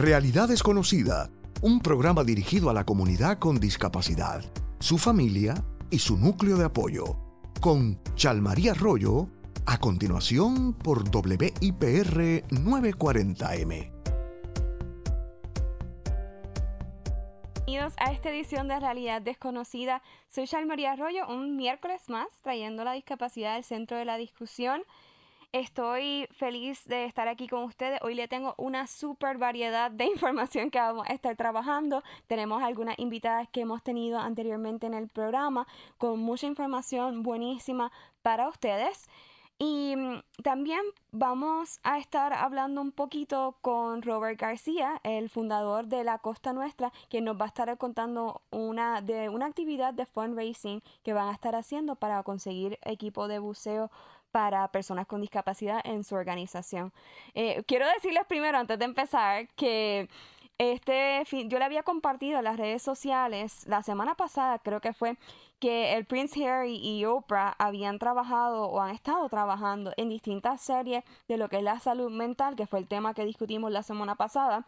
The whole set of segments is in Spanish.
Realidad Desconocida, un programa dirigido a la comunidad con discapacidad, su familia y su núcleo de apoyo, con Chalmaría Arroyo, a continuación por WIPR 940M. Bienvenidos a esta edición de Realidad Desconocida. Soy Chalmaría Arroyo, un miércoles más trayendo la discapacidad al centro de la discusión. Estoy feliz de estar aquí con ustedes. Hoy le tengo una super variedad de información que vamos a estar trabajando. Tenemos algunas invitadas que hemos tenido anteriormente en el programa con mucha información buenísima para ustedes. Y mm, también vamos a estar hablando un poquito con Robert García, el fundador de La Costa Nuestra, quien nos va a estar contando una, de una actividad de fundraising que van a estar haciendo para conseguir equipo de buceo para personas con discapacidad en su organización. Eh, quiero decirles primero, antes de empezar, que este fin, yo le había compartido en las redes sociales la semana pasada, creo que fue, que el Prince Harry y Oprah habían trabajado o han estado trabajando en distintas series de lo que es la salud mental, que fue el tema que discutimos la semana pasada.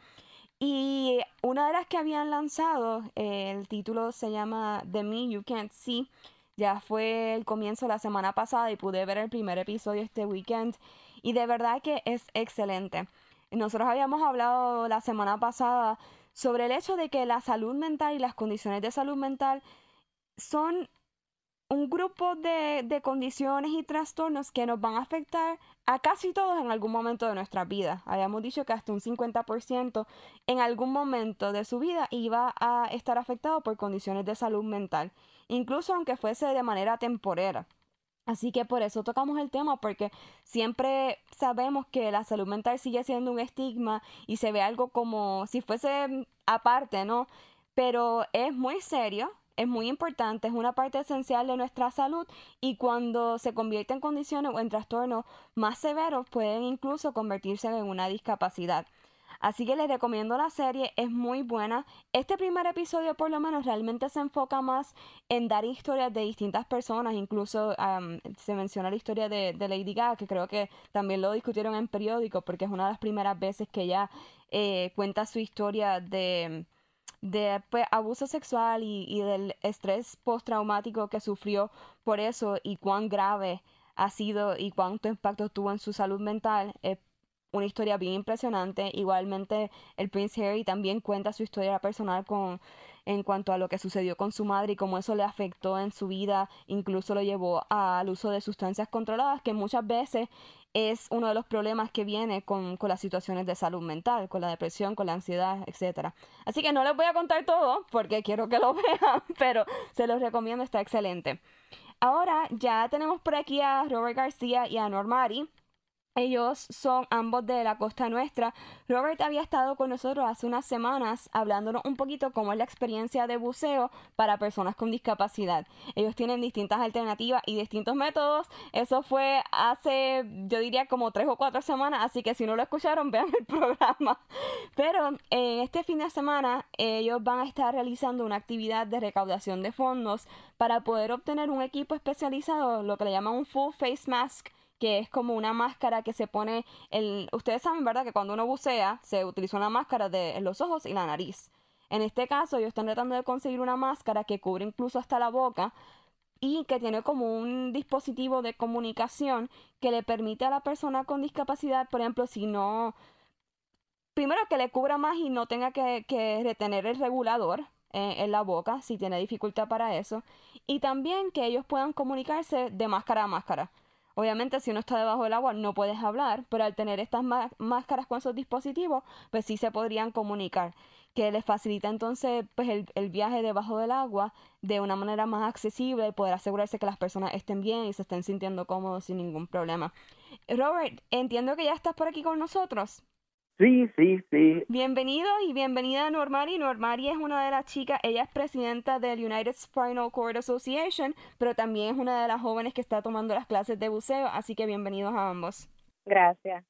Y una de las que habían lanzado, el título se llama The Me You Can't See, ya fue el comienzo la semana pasada y pude ver el primer episodio este weekend y de verdad que es excelente. Nosotros habíamos hablado la semana pasada sobre el hecho de que la salud mental y las condiciones de salud mental son un grupo de, de, condiciones y trastornos que nos van a afectar a casi todos en algún momento de nuestra vida. Habíamos dicho que hasta un 50% en algún momento de su vida iba a estar afectado por condiciones de salud mental incluso aunque fuese de manera temporera. Así que por eso tocamos el tema, porque siempre sabemos que la salud mental sigue siendo un estigma y se ve algo como si fuese aparte, ¿no? Pero es muy serio, es muy importante, es una parte esencial de nuestra salud y cuando se convierte en condiciones o en trastornos más severos pueden incluso convertirse en una discapacidad. Así que les recomiendo la serie, es muy buena. Este primer episodio por lo menos realmente se enfoca más en dar historias de distintas personas, incluso se menciona la historia de, Lady Gaga, que creo que también lo discutieron en periódico, porque es una de las primeras veces que ella eh, cuenta su historia de de pues, abuso sexual y, del estrés postraumático que sufrió por eso y cuán grave ha sido y cuánto impacto tuvo en su salud mental. Eh, una historia bien impresionante. Igualmente, el Prince Harry también cuenta su historia personal con en cuanto a lo que sucedió con su madre y cómo eso le afectó en su vida, incluso lo llevó al uso de sustancias controladas, que muchas veces es uno de los problemas que viene con, con las situaciones de salud mental, con la depresión, con la ansiedad, etcétera. Así que no les voy a contar todo porque quiero que lo vean, pero se los recomiendo, está excelente. Ahora ya tenemos por aquí a Robert García y a Normari ellos son ambos de la costa nuestra. Robert había estado con nosotros hace unas semanas hablándonos un poquito cómo es la experiencia de buceo para personas con discapacidad. Ellos tienen distintas alternativas y distintos métodos. Eso fue hace, yo diría, como tres o cuatro semanas, así que si no lo escucharon, vean el programa. Pero en eh, este fin de semana ellos van a estar realizando una actividad de recaudación de fondos para poder obtener un equipo especializado, lo que le llaman un full face mask que es como una máscara que se pone el ustedes saben verdad que cuando uno bucea se utiliza una máscara de los ojos y la nariz. En este caso ellos están tratando de conseguir una máscara que cubre incluso hasta la boca y que tiene como un dispositivo de comunicación que le permite a la persona con discapacidad por ejemplo si no primero que le cubra más y no tenga que, retener el regulador eh, en la boca si tiene dificultad para eso. Y también que ellos puedan comunicarse de máscara a máscara Obviamente, si uno está debajo del agua no puedes hablar, pero al tener estas máscaras con esos dispositivos, pues sí se podrían comunicar, que les facilita entonces pues el, el, viaje debajo del agua de una manera más accesible y poder asegurarse que las personas estén bien y se estén sintiendo cómodos sin ningún problema. Robert, entiendo que ya estás por aquí con nosotros. Sí, sí, sí. Bienvenido y bienvenida a Normari. Normari es una de las chicas, ella es presidenta del United Spinal Cord Association, pero también es una de las jóvenes que está tomando las clases de buceo, así que bienvenidos a ambos. Gracias.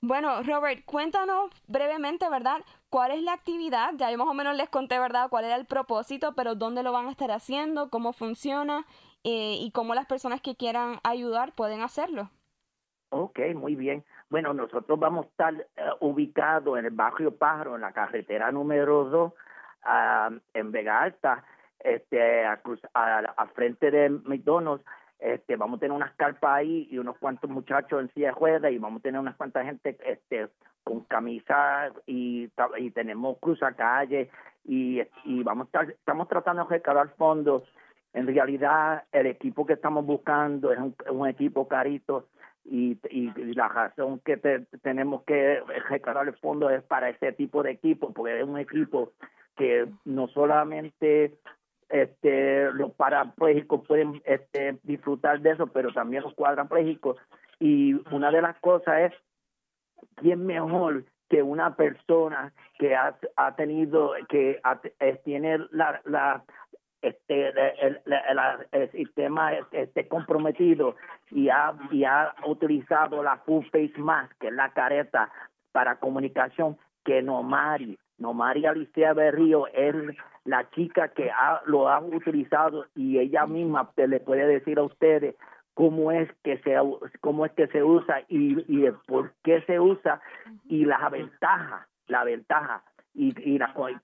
Bueno, Robert, cuéntanos brevemente, ¿verdad? ¿Cuál es la actividad? Ya yo más o menos les conté, ¿verdad? ¿Cuál era el propósito? Pero ¿dónde lo van a estar haciendo? ¿Cómo funciona? Eh, y cómo las personas que quieran ayudar pueden hacerlo. Ok, muy bien. Bueno, nosotros vamos a estar eh, ubicados en el barrio Pájaro, en la carretera número 2, ah, en Vega Alta, este, a, frente de McDonald's. Este, vamos a tener unas carpas ahí y unos cuantos muchachos en silla de ruedas y vamos a tener unas cuantas gente este, con camisas y, y tenemos calle y, y vamos a estar, estamos tratando de recaudar fondos. En realidad, el equipo que estamos buscando es un equipo carito y, y, la razón que tenemos que recargar el fondo es para ese tipo de equipo, porque es un equipo que no solamente este los parapléjicos pueden este, disfrutar de eso, pero también los cuadraplégicos. Y una de las cosas es, ¿quién mejor que una persona que ha, ha tenido, que tiene la, la, este el, el, sistema esté comprometido y ha, y ha utilizado la full face mask, que es la careta para comunicación, que Nomari, Nomari Alicia Berrío es la chica que ha, lo ha utilizado y ella misma le puede decir a ustedes cómo es que se cómo es que se usa y, y por qué se usa y las ventajas la ventaja y, y,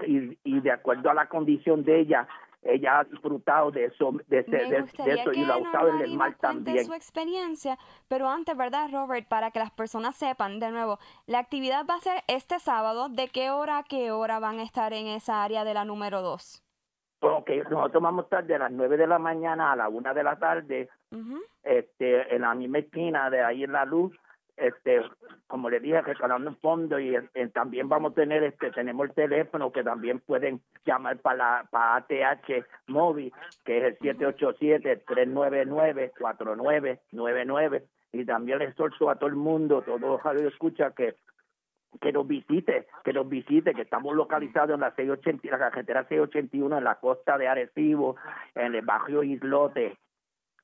y, y de acuerdo a la condición de ella ella ha disfrutado de eso, de, eso y lo ha usado en el mal también. su experiencia, pero antes, ¿verdad, Robert? Para que las personas sepan, de nuevo, la actividad va a ser este sábado. ¿De qué hora a qué hora van a estar en esa área de la número 2? Ok, nosotros vamos a estar de las 9 de la mañana a la 1 de la tarde, este, en la misma esquina de ahí en la luz, este como le dije recaudando un fondo y también vamos a tener este tenemos el teléfono que también pueden llamar para la para ATH móvil que es el 787 399 4999 y también le exhorto a todo el mundo todos los radio escucha que que nos visite, que nos visite, que estamos localizados en la 680, la carretera 681 en la costa de Arecibo, en el barrio Islote,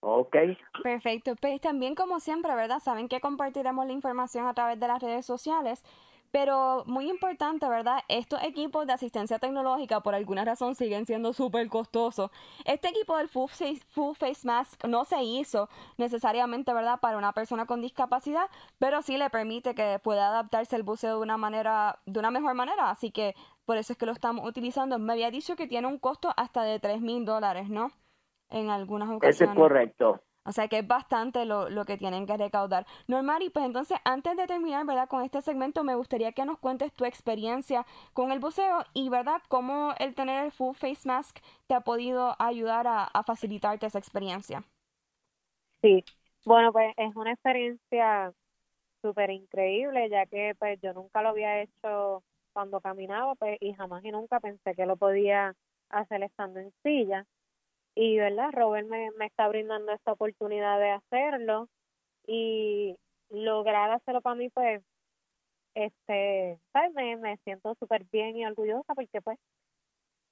Ok. Perfecto. Pues también como siempre, ¿verdad? Saben que compartiremos la información a través de las redes sociales. Pero muy importante, ¿verdad? Estos equipos de asistencia tecnológica por alguna razón siguen siendo súper costosos. Este equipo del full face, full face Mask no se hizo necesariamente, ¿verdad? Para una persona con discapacidad, pero sí le permite que pueda adaptarse al buceo de una manera, de una mejor manera. Así que por eso es que lo estamos utilizando. Me había dicho que tiene un costo hasta de 3 mil dólares, ¿no? En algunas ocasiones. Eso es correcto. O sea que es bastante lo, lo que tienen que recaudar. Normari, pues entonces antes de terminar, ¿verdad? Con este segmento me gustaría que nos cuentes tu experiencia con el buceo y, ¿verdad? Cómo el tener el full face mask te ha podido ayudar a, a facilitarte esa experiencia. Sí, bueno, pues es una experiencia súper increíble, ya que pues yo nunca lo había hecho cuando caminaba, pues y jamás y nunca pensé que lo podía hacer estando en silla y verdad Robert me, me está brindando esta oportunidad de hacerlo y lograr hacerlo para mí pues este ¿sabes? Me, me siento súper bien y orgullosa porque pues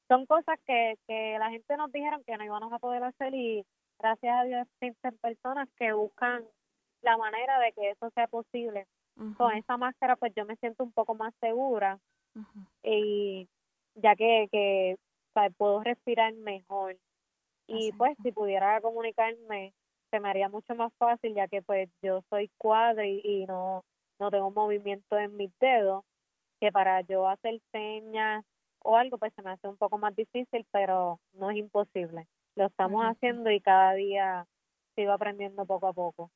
son cosas que, que la gente nos dijeron que no íbamos a poder hacer y gracias a Dios existen personas que buscan la manera de que eso sea posible. Con esa máscara pues yo me siento un poco más segura y ya que, que puedo respirar mejor y pues si pudiera comunicarme se me haría mucho más fácil ya que pues yo soy cuadri y no no tengo movimiento en mis dedos que para yo hacer señas o algo pues se me hace un poco más difícil pero no es imposible. Lo estamos haciendo y cada día sigo aprendiendo poco a poco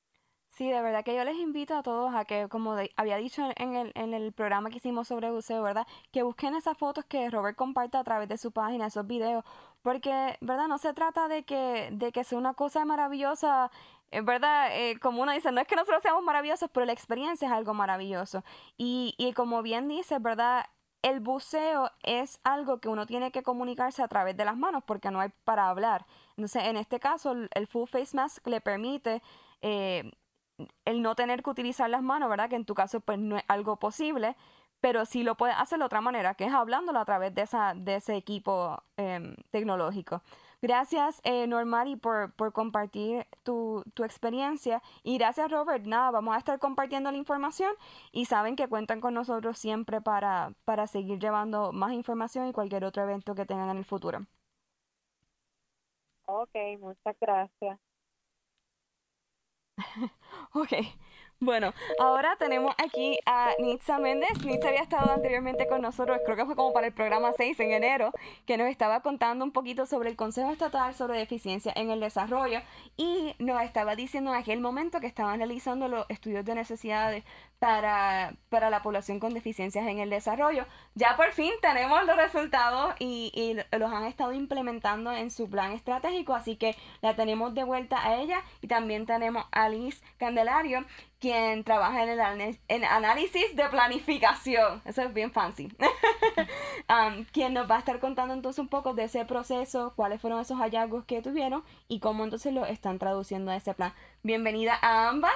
Sí, de verdad que yo les invito a todos a que, como había dicho en el, en el programa que hicimos sobre buceo, ¿verdad? Que busquen esas fotos que Robert comparte a través de su página, esos videos, porque, ¿verdad? No se trata de que, de que sea una cosa maravillosa, eh, ¿verdad? Eh, como uno dice, no es que nosotros seamos maravillosos, pero la experiencia es algo maravilloso. Y, y como bien dice, ¿verdad? El buceo es algo que uno tiene que comunicarse a través de las manos porque no hay para hablar. Entonces, en este caso, el full face mask le permite eh, el no tener que utilizar las manos, ¿verdad? Que en tu caso pues no es algo posible, pero sí lo puedes hacer de otra manera, que es hablándolo a través de, esa, de ese equipo em, tecnológico. Gracias, eh, Normari, por, por compartir tu, tu, experiencia. Y gracias, Robert. Nada, vamos a estar compartiendo la información y saben que cuentan con nosotros siempre para, para seguir llevando más información y cualquier otro evento que tengan en el futuro. Ok, muchas gracias. ok, Bueno, ahora tenemos aquí a Nitza Méndez. Nitza había estado anteriormente con nosotros, creo que fue como para el programa 6 en enero, que nos estaba contando un poquito sobre el Consejo Estatal sobre Deficiencia en el Desarrollo y nos estaba diciendo en aquel momento que estaban realizando los estudios de necesidades para, para la población con deficiencias en el desarrollo. Ya por fin tenemos los resultados y, y los han estado implementando en su plan estratégico, así que la tenemos de vuelta a ella y también tenemos a Liz Candelario, quien trabaja en el en análisis de planificación. Eso es bien fancy. um, quien nos va a estar contando entonces un poco de ese proceso, cuáles fueron esos hallazgos que tuvieron y cómo entonces lo están traduciendo a ese plan. Bienvenida a ambas.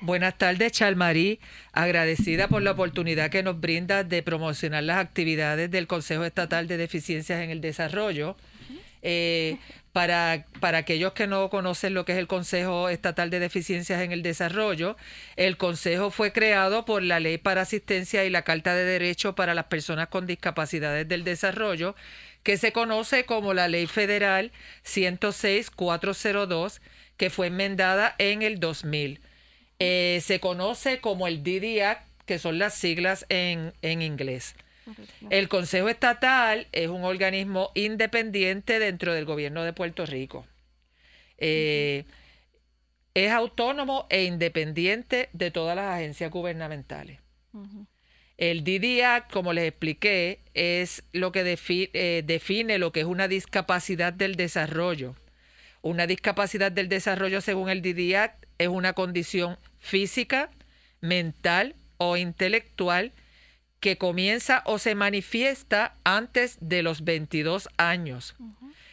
Buenas tardes, Chalmarí. Agradecida por la oportunidad que nos brinda de promocionar las actividades del Consejo Estatal de Deficiencias en el Desarrollo. Eh, para, para, aquellos que no conocen lo que es el Consejo Estatal de Deficiencias en el Desarrollo, el Consejo fue creado por la Ley para Asistencia y la Carta de Derecho para las Personas con Discapacidades del Desarrollo, que se conoce como la Ley Federal 106-402, que fue enmendada en el 2000. Eh, se conoce como el DDA, que son las siglas en, en inglés. El Consejo Estatal es un organismo independiente dentro del gobierno de Puerto Rico. Eh, es autónomo e independiente de todas las agencias gubernamentales. El DDA, como les expliqué, es lo que eh, define lo que es una discapacidad del desarrollo. Una discapacidad del desarrollo, según el DDA, es una condición física, mental o intelectual que comienza o se manifiesta antes de los 22 años.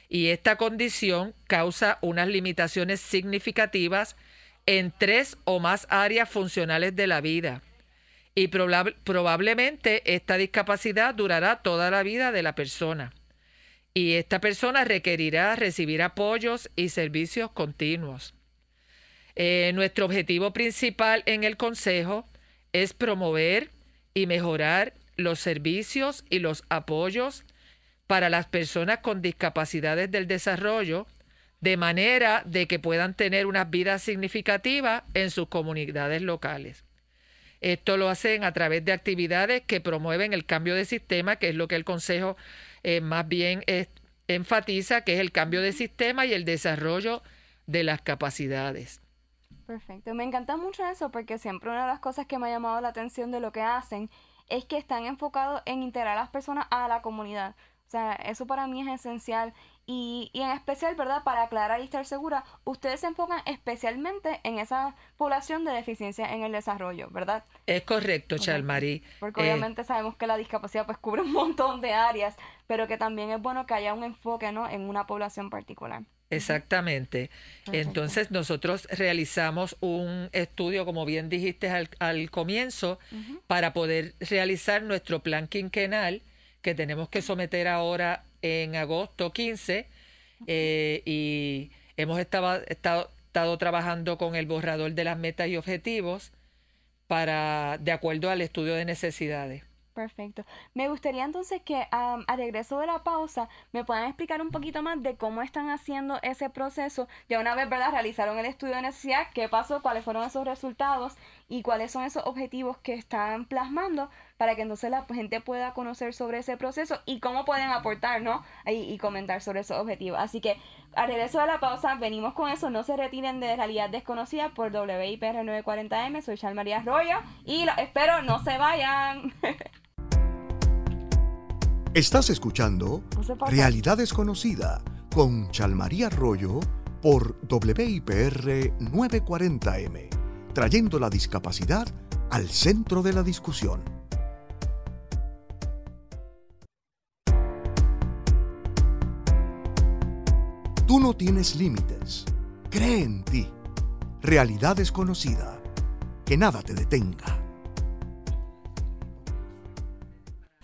Y esta condición causa unas limitaciones significativas en tres o más áreas funcionales de la vida. Y probablemente esta discapacidad durará toda la vida de la persona. Y esta persona requerirá recibir apoyos y servicios continuos. Eh, nuestro objetivo principal en el Consejo es promover y mejorar los servicios y los apoyos para las personas con discapacidades del desarrollo, de manera de que puedan tener una vida significativa en sus comunidades locales. Esto lo hacen a través de actividades que promueven el cambio de sistema, que es lo que el Consejo eh, más bien enfatiza, que es el cambio de sistema y el desarrollo de las capacidades. Perfecto, me encanta mucho eso porque siempre una de las cosas que me ha llamado la atención de lo que hacen es que están enfocados en integrar a las personas a la comunidad. O sea, eso para mí es esencial y, y, en especial, ¿verdad? Para aclarar y estar segura, ustedes se enfocan especialmente en esa población de deficiencia en el desarrollo, ¿verdad? Es correcto, Chalmarí. Porque eh, obviamente sabemos que la discapacidad pues cubre un montón de áreas, pero que también es bueno que haya un enfoque, ¿no? En una población particular. Exactamente. Entonces nosotros realizamos un estudio, como bien dijiste al, comienzo, para poder realizar nuestro plan quinquenal que tenemos que someter ahora en agosto 15 eh, y hemos estado, estado, trabajando con el borrador de las metas y objetivos para de acuerdo al estudio de necesidades. Perfecto. Me gustaría entonces que al regreso de la pausa me puedan explicar un poquito más de cómo están haciendo ese proceso. Ya una vez, ¿verdad? Realizaron el estudio de necesidad, qué pasó, cuáles fueron esos resultados y cuáles son esos objetivos que están plasmando para que entonces la gente pueda conocer sobre ese proceso y cómo pueden aportar, ¿no? Y, y comentar sobre esos objetivos. Así que al regreso de la pausa venimos con eso. No se retiren de Realidad Desconocida por WIPR 940M. Soy Charles María Arroyo y espero no se vayan. Estás escuchando Realidad Desconocida con Chalmaría Arroyo por WIPR 940M, trayendo la discapacidad al centro de la discusión. Tú no tienes límites. Cree en ti. Realidad desconocida. Que nada te detenga.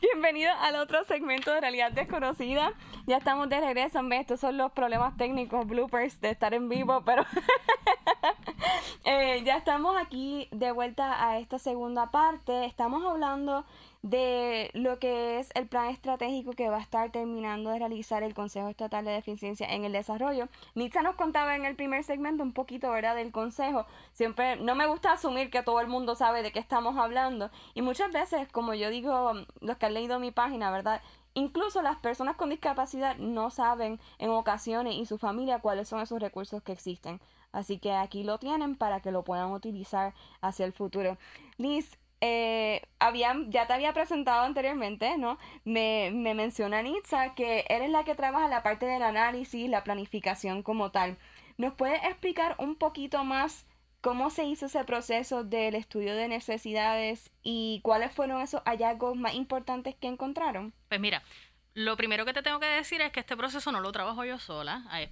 Bienvenido al otro segmento de Realidad Desconocida. Ya estamos de regreso. Estos son los problemas técnicos, bloopers de estar en vivo, pero Eh, ya estamos aquí de vuelta a esta segunda parte. Estamos hablando de lo que es el plan estratégico que va a estar terminando de realizar el Consejo Estatal de Deficiencia en el Desarrollo. Nitza nos contaba en el primer segmento un poquito, ¿verdad?, del Consejo. Siempre no me gusta asumir que todo el mundo sabe de qué estamos hablando. Y muchas veces, como yo digo, los que han leído mi página, ¿verdad? Incluso las personas con discapacidad no saben en ocasiones y su familia cuáles son esos recursos que existen. Así que aquí lo tienen para que lo puedan utilizar hacia el futuro. Liz, eh, ya te había presentado anteriormente, ¿no? Me, me menciona Nitza que eres la que trabaja la parte del análisis, la planificación como tal. ¿Nos puedes explicar un poquito más cómo se hizo ese proceso del estudio de necesidades y cuáles fueron esos hallazgos más importantes que encontraron? Pues mira, lo primero que te tengo que decir es que este proceso no lo trabajo yo sola. Hay,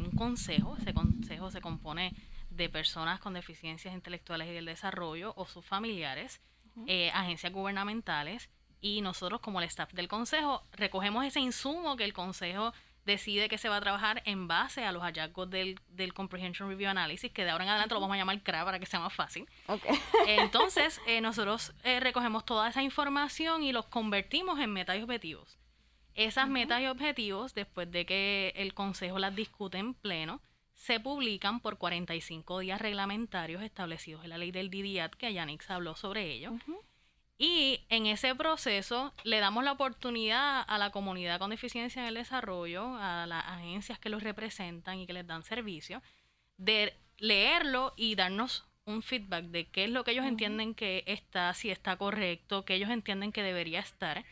un consejo, ese consejo se compone de personas con deficiencias intelectuales y del desarrollo o sus familiares, eh, agencias gubernamentales y nosotros como el staff del consejo recogemos ese insumo que el consejo decide que se va a trabajar en base a los hallazgos del, del Comprehension Review Analysis, que de ahora en adelante lo vamos a llamar CRA para que sea más fácil. Entonces, eh, nosotros eh, recogemos toda esa información y los convertimos en metas y objetivos. Esas metas y objetivos, después de que el Consejo las discute en pleno, se publican por 45 días reglamentarios establecidos en la ley del DDIAT, que Yanix habló sobre ello. Y en ese proceso le damos la oportunidad a la comunidad con deficiencia en el desarrollo, a las agencias que los representan y que les dan servicio, de leerlo y darnos un feedback de qué es lo que ellos entienden que está, si está correcto, qué ellos entienden que debería estar.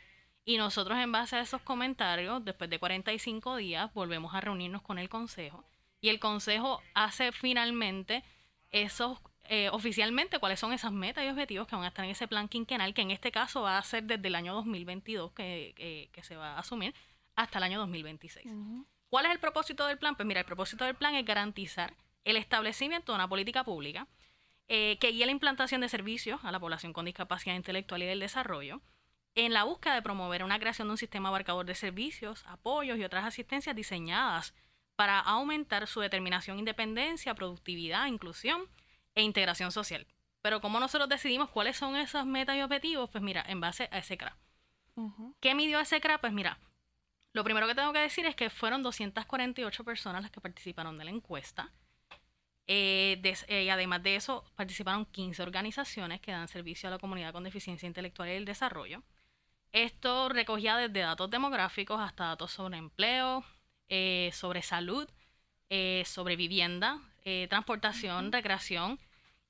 Y nosotros en base a esos comentarios, después de 45 días, volvemos a reunirnos con el Consejo y el Consejo hace finalmente esos eh, oficialmente cuáles son esas metas y objetivos que van a estar en ese plan quinquenal, que en este caso va a ser desde el año 2022 que, que, se va a asumir hasta el año 2026. ¿Cuál es el propósito del plan? Pues mira, el propósito del plan es garantizar el establecimiento de una política pública eh, que guíe la implantación de servicios a la población con discapacidad intelectual y del desarrollo, en la búsqueda de promover una creación de un sistema abarcador de servicios, apoyos y otras asistencias diseñadas para aumentar su determinación, independencia, productividad, inclusión e integración social. Pero ¿cómo nosotros decidimos cuáles son esas metas y objetivos? Pues mira, en base a ese CRA. ¿Qué midió ese CRA? Pues mira, lo primero que tengo que decir es que fueron 248 personas las que participaron de la encuesta. Eh, eh, y además de eso, participaron 15 organizaciones que dan servicio a la comunidad con deficiencia intelectual y el desarrollo. Esto recogía desde datos demográficos hasta datos sobre empleo, eh, sobre salud, eh, sobre vivienda, eh, transportación, recreación.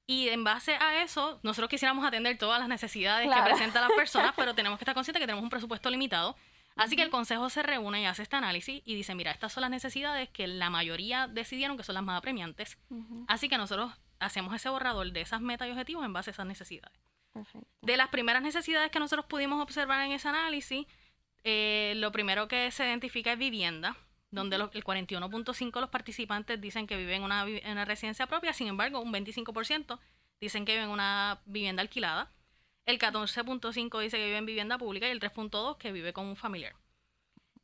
Y en base a eso, nosotros quisiéramos atender todas las necesidades que presentan las personas, pero tenemos que estar conscientes que tenemos un presupuesto limitado. Así que el consejo se reúne y hace este análisis y dice, mira, estas son las necesidades que la mayoría decidieron que son las más apremiantes. Así que nosotros hacemos ese borrador de esas metas y objetivos en base a esas necesidades. De las primeras necesidades que nosotros pudimos observar en ese análisis, lo primero que se identifica es vivienda donde el 41.5 de los participantes dicen que viven en una, una residencia propia, sin embargo, un 25% dicen que viven en una vivienda alquilada, el 14.5 dice que vive en vivienda pública y el 3.2 que vive con un familiar.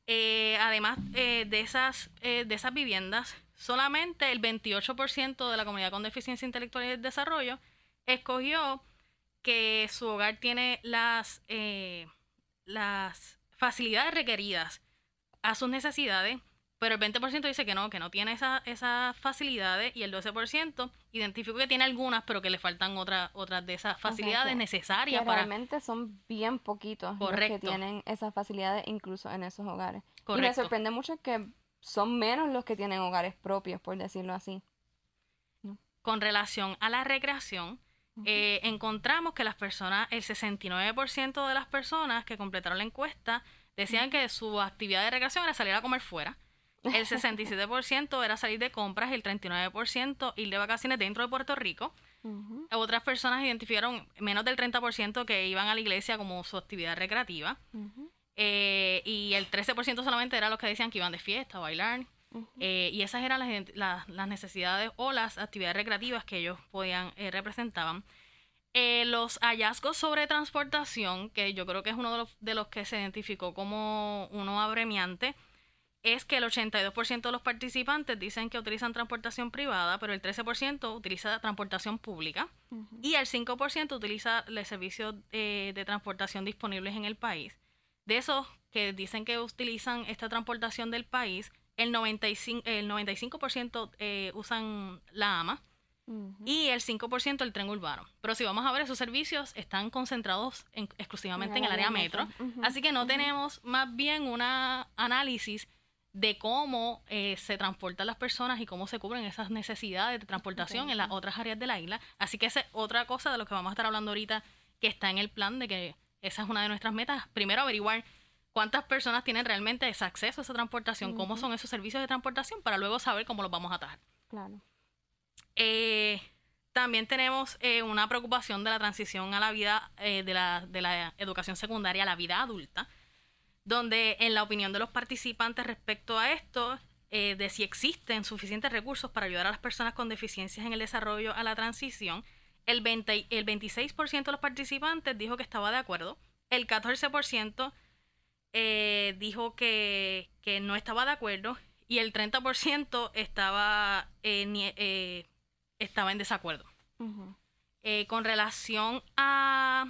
Eh, además eh, de, esas, eh, de esas viviendas, solamente el 28% de la comunidad con deficiencia intelectual y de desarrollo escogió que su hogar tiene las, las facilidades requeridas a sus necesidades pero el 20% dice que no, que no tiene esas facilidades y el 12% identificó que tiene algunas, pero que le faltan otras otras de esas facilidades necesarias para... Realmente son bien poquitos los que tienen esas facilidades incluso en esos hogares. Y me sorprende mucho que son menos los que tienen hogares propios, por decirlo así. Con relación a la recreación, eh, encontramos que las personas, el 69% de las personas que completaron la encuesta decían que su actividad de recreación era salir a comer fuera el 67% era salir de compras, el 39% ir de vacaciones dentro de Puerto Rico. Otras personas identificaron menos del 30% que iban a la iglesia como su actividad recreativa. Eh, y el 13% solamente era los que decían que iban de fiesta, a bailar. Eh, y esas eran las, las, necesidades o las actividades recreativas que ellos podían eh, representaban. los hallazgos sobre transportación, que yo creo que es uno de los, de los que se identificó como uno abremiante, es que el 82% de los participantes dicen que utilizan transportación privada, pero el 13% utiliza transportación pública y el 5% utiliza los servicios eh, de transportación disponibles en el país. De esos que dicen que utilizan esta transportación del país, el 95%, el 95% eh, usan la AMA y el 5% el tren urbano. Pero si vamos a ver, esos servicios están concentrados exclusivamente en el, área metro. Así que no tenemos más bien un análisis de cómo eh, se transportan las personas y cómo se cubren esas necesidades de transportación en las otras áreas de la isla. Así que esa es otra cosa de lo que vamos a estar hablando ahorita, que está en el plan de que esa es una de nuestras metas. Primero, averiguar cuántas personas tienen realmente ese acceso a esa transportación, cómo son esos servicios de transportación, para luego saber cómo los vamos a atajar. Claro. Eh, también tenemos eh, una preocupación de la transición a la vida, de, la, de la educación secundaria a la vida adulta donde en la opinión de los participantes respecto a esto, eh, de si existen suficientes recursos para ayudar a las personas con deficiencias en el desarrollo a la transición, el, 20, el 26% de los participantes dijo que estaba de acuerdo, el 14% eh, dijo que, no estaba de acuerdo y el 30% estaba, eh, estaba en desacuerdo. con relación a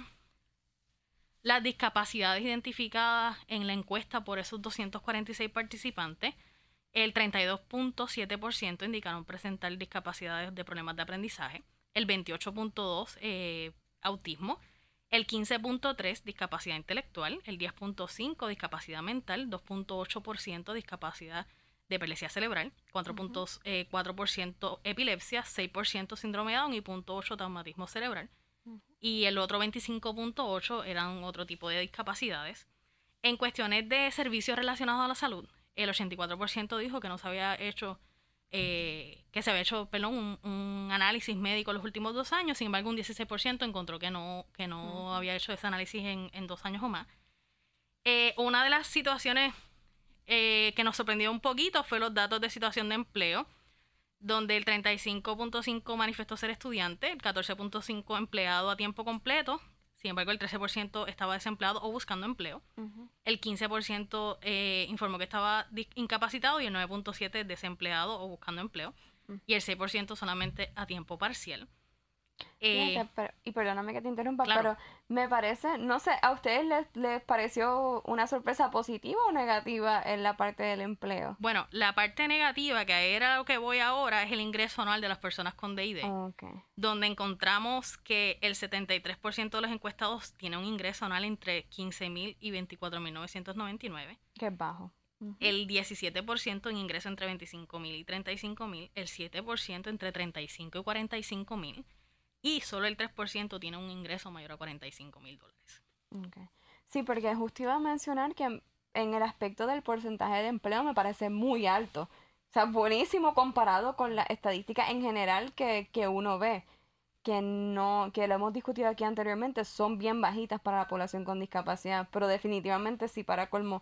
las discapacidades identificadas en la encuesta por esos 246 participantes, el 32.7% indicaron presentar discapacidades de problemas de aprendizaje, el 28.2% eh, autismo, el 15.3% discapacidad intelectual, el 10.5% discapacidad mental, 2.8% discapacidad de epilepsia cerebral, 4.4% eh, epilepsia, 6% síndrome de Down y 0.8% traumatismo cerebral y el otro 25.8 eran otro tipo de discapacidades. En cuestiones de servicios relacionados a la salud, el 84% dijo que no se había hecho, eh, que se había hecho, perdón, un, análisis médico en los últimos dos años, sin embargo un 16% encontró que no, que no había hecho ese análisis en, dos años o más. Eh, una de las situaciones eh, que nos sorprendió un poquito fue los datos de situación de empleo donde el 35.5 manifestó ser estudiante, el 14.5 empleado a tiempo completo, sin embargo el 13% estaba desempleado o buscando empleo, el 15% eh, informó que estaba incapacitado y el 9.7 desempleado o buscando empleo, y el 6% solamente a tiempo parcial. Eh, y perdóname que te interrumpa, pero me parece, no sé, ¿a ustedes les, pareció una sorpresa positiva o negativa en la parte del empleo? Bueno, la parte negativa, que era lo que voy ahora, es el ingreso anual de las personas con DID, donde encontramos que el 73% de los encuestados tiene un ingreso anual entre 15.000 y 24.999. Que es bajo. El 17% en ingreso entre 25.000 y 35.000, el 7% entre 35 y 45.000 y solo el 3% tiene un ingreso mayor a 45 mil dólares. Sí, porque justo iba a mencionar que en el aspecto del porcentaje de empleo me parece muy alto. O sea, buenísimo comparado con la estadística en general que, que uno ve, que no, que lo hemos discutido aquí anteriormente, son bien bajitas para la población con discapacidad, pero definitivamente si para colmo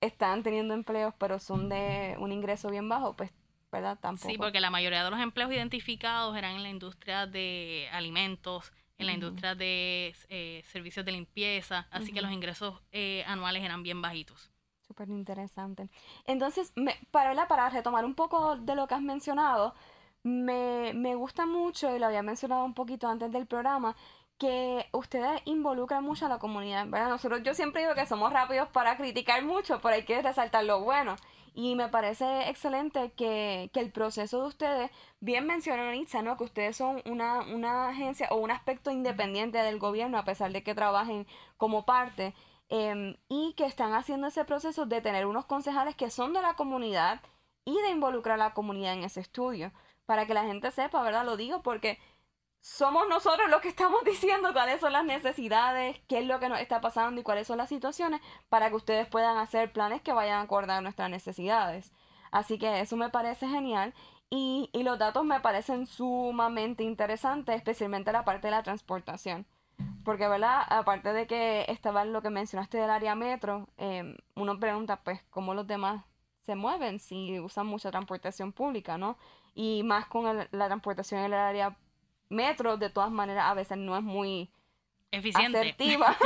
están teniendo empleos, pero son de un ingreso bien bajo, pues ¿verdad? Tampoco. Sí, porque la mayoría de los empleos identificados eran en la industria de alimentos, en la industria de eh, servicios de limpieza, así que los ingresos eh, anuales eran bien bajitos. Súper interesante. Entonces, me, para, para retomar un poco de lo que has mencionado, me, me gusta mucho, y lo había mencionado un poquito antes del programa, que ustedes involucran mucho a la comunidad, ¿verdad? Nosotros, yo siempre digo que somos rápidos para criticar mucho, pero hay que resaltar lo bueno. Y me parece excelente que, el proceso de ustedes, bien mencionan Itza, ¿no? Que ustedes son una, una agencia o un aspecto independiente del gobierno, a pesar de que trabajen como parte, em, y que están haciendo ese proceso de tener unos concejales que son de la comunidad y de involucrar a la comunidad en ese estudio, para que la gente sepa, ¿verdad? Lo digo porque somos nosotros los que estamos diciendo cuáles son las necesidades, qué es lo que nos está pasando y cuáles son las situaciones para que ustedes puedan hacer planes que vayan a acordar nuestras necesidades. Así que eso me parece genial y, y los datos me parecen sumamente interesantes, especialmente la parte de la transportación. Porque, ¿verdad? Aparte de que estaba lo que mencionaste del área metro, em, uno pregunta, pues, cómo los demás se mueven si usan mucha transportación pública, ¿no? Y más con la transportación en el área metro, de todas maneras, a veces no es muy eficiente. Asertiva.